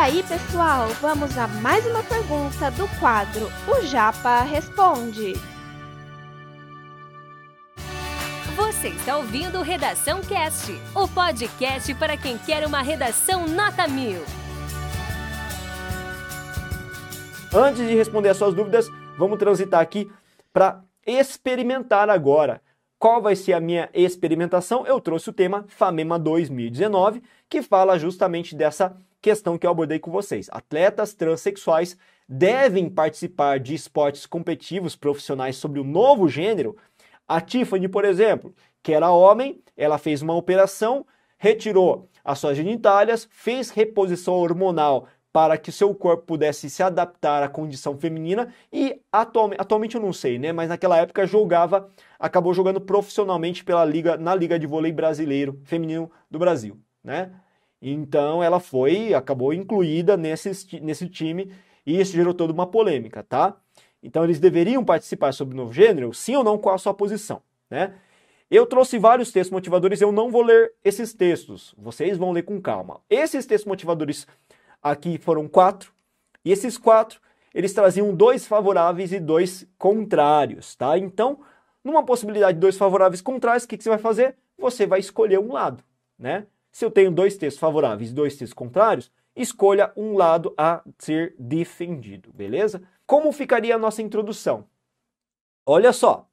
aí, pessoal, vamos a mais uma pergunta do quadro O Japa Responde. Você está ouvindo Redação Cast, o podcast para quem quer uma redação nota mil. Antes de responder as suas dúvidas, vamos transitar aqui para experimentar agora. Qual vai ser a minha experimentação? Eu trouxe o tema FAMEMA 2019, que fala justamente dessa questão que eu abordei com vocês. Atletas transexuais devem participar de esportes competitivos profissionais sobre o novo gênero. A Tiffany, por exemplo, que era homem, ela fez uma operação, retirou as suas genitálias, fez reposição hormonal para que seu corpo pudesse se adaptar à condição feminina e atualmente, atualmente eu não sei, né, mas naquela época jogava, acabou jogando profissionalmente pela liga na liga de vôlei brasileiro feminino do Brasil, né? Então ela foi, acabou incluída nesse, nesse time e isso gerou toda uma polêmica, tá? Então eles deveriam participar sobre o novo gênero? Sim ou não? Qual a sua posição, né? Eu trouxe vários textos motivadores, eu não vou ler esses textos, vocês vão ler com calma. Esses textos motivadores aqui foram quatro, e esses quatro, eles traziam dois favoráveis e dois contrários, tá? Então, numa possibilidade de dois favoráveis e contrários, o que, que você vai fazer? Você vai escolher um lado, né? Se eu tenho dois textos favoráveis e dois textos contrários, escolha um lado a ser defendido, beleza? Como ficaria a nossa introdução? Olha só,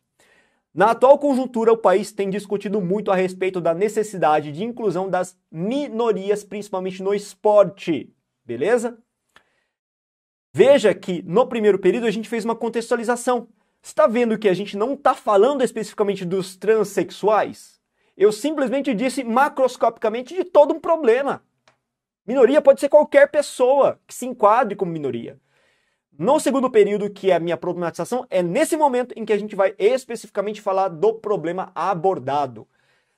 na atual conjuntura, o país tem discutido muito a respeito da necessidade de inclusão das minorias, principalmente no esporte. Beleza? Veja que no primeiro período a gente fez uma contextualização. Está vendo que a gente não está falando especificamente dos transexuais? Eu simplesmente disse macroscopicamente de todo um problema. Minoria pode ser qualquer pessoa que se enquadre como minoria. No segundo período, que é a minha problematização, é nesse momento em que a gente vai especificamente falar do problema abordado.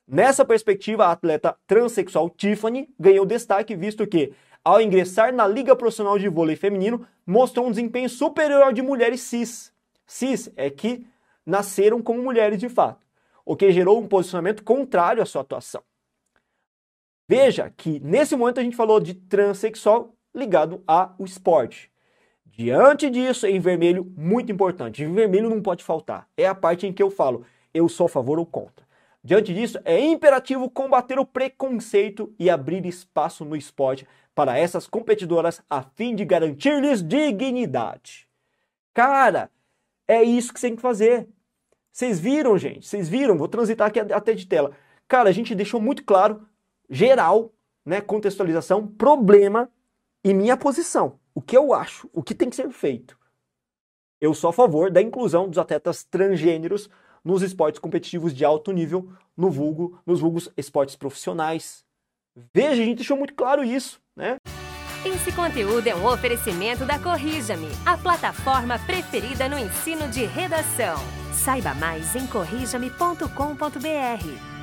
Nessa perspectiva, a atleta transexual Tiffany ganhou destaque, visto que ao ingressar na Liga Profissional de Vôlei Feminino, mostrou um desempenho superior ao de mulheres cis. Cis é que nasceram como mulheres de fato, o que gerou um posicionamento contrário à sua atuação. Veja que nesse momento a gente falou de transexual ligado ao esporte. Diante disso, em vermelho, muito importante, em vermelho não pode faltar. É a parte em que eu falo, eu sou a favor ou contra. Diante disso, é imperativo combater o preconceito e abrir espaço no esporte para essas competidoras a fim de garantir-lhes dignidade. Cara, é isso que você tem que fazer. Vocês viram, gente? Vocês viram? Vou transitar aqui até de tela. Cara, a gente deixou muito claro, geral, né, contextualização, problema e minha posição. O que eu acho, o que tem que ser feito. Eu sou a favor da inclusão dos atletas transgêneros nos esportes competitivos de alto nível, no vulgo, nos vulgos esportes profissionais. Veja, a gente deixou muito claro isso, né? Esse conteúdo é um oferecimento da Corrija-me, a plataforma preferida no ensino de redação. Saiba mais em corrijame.com.br.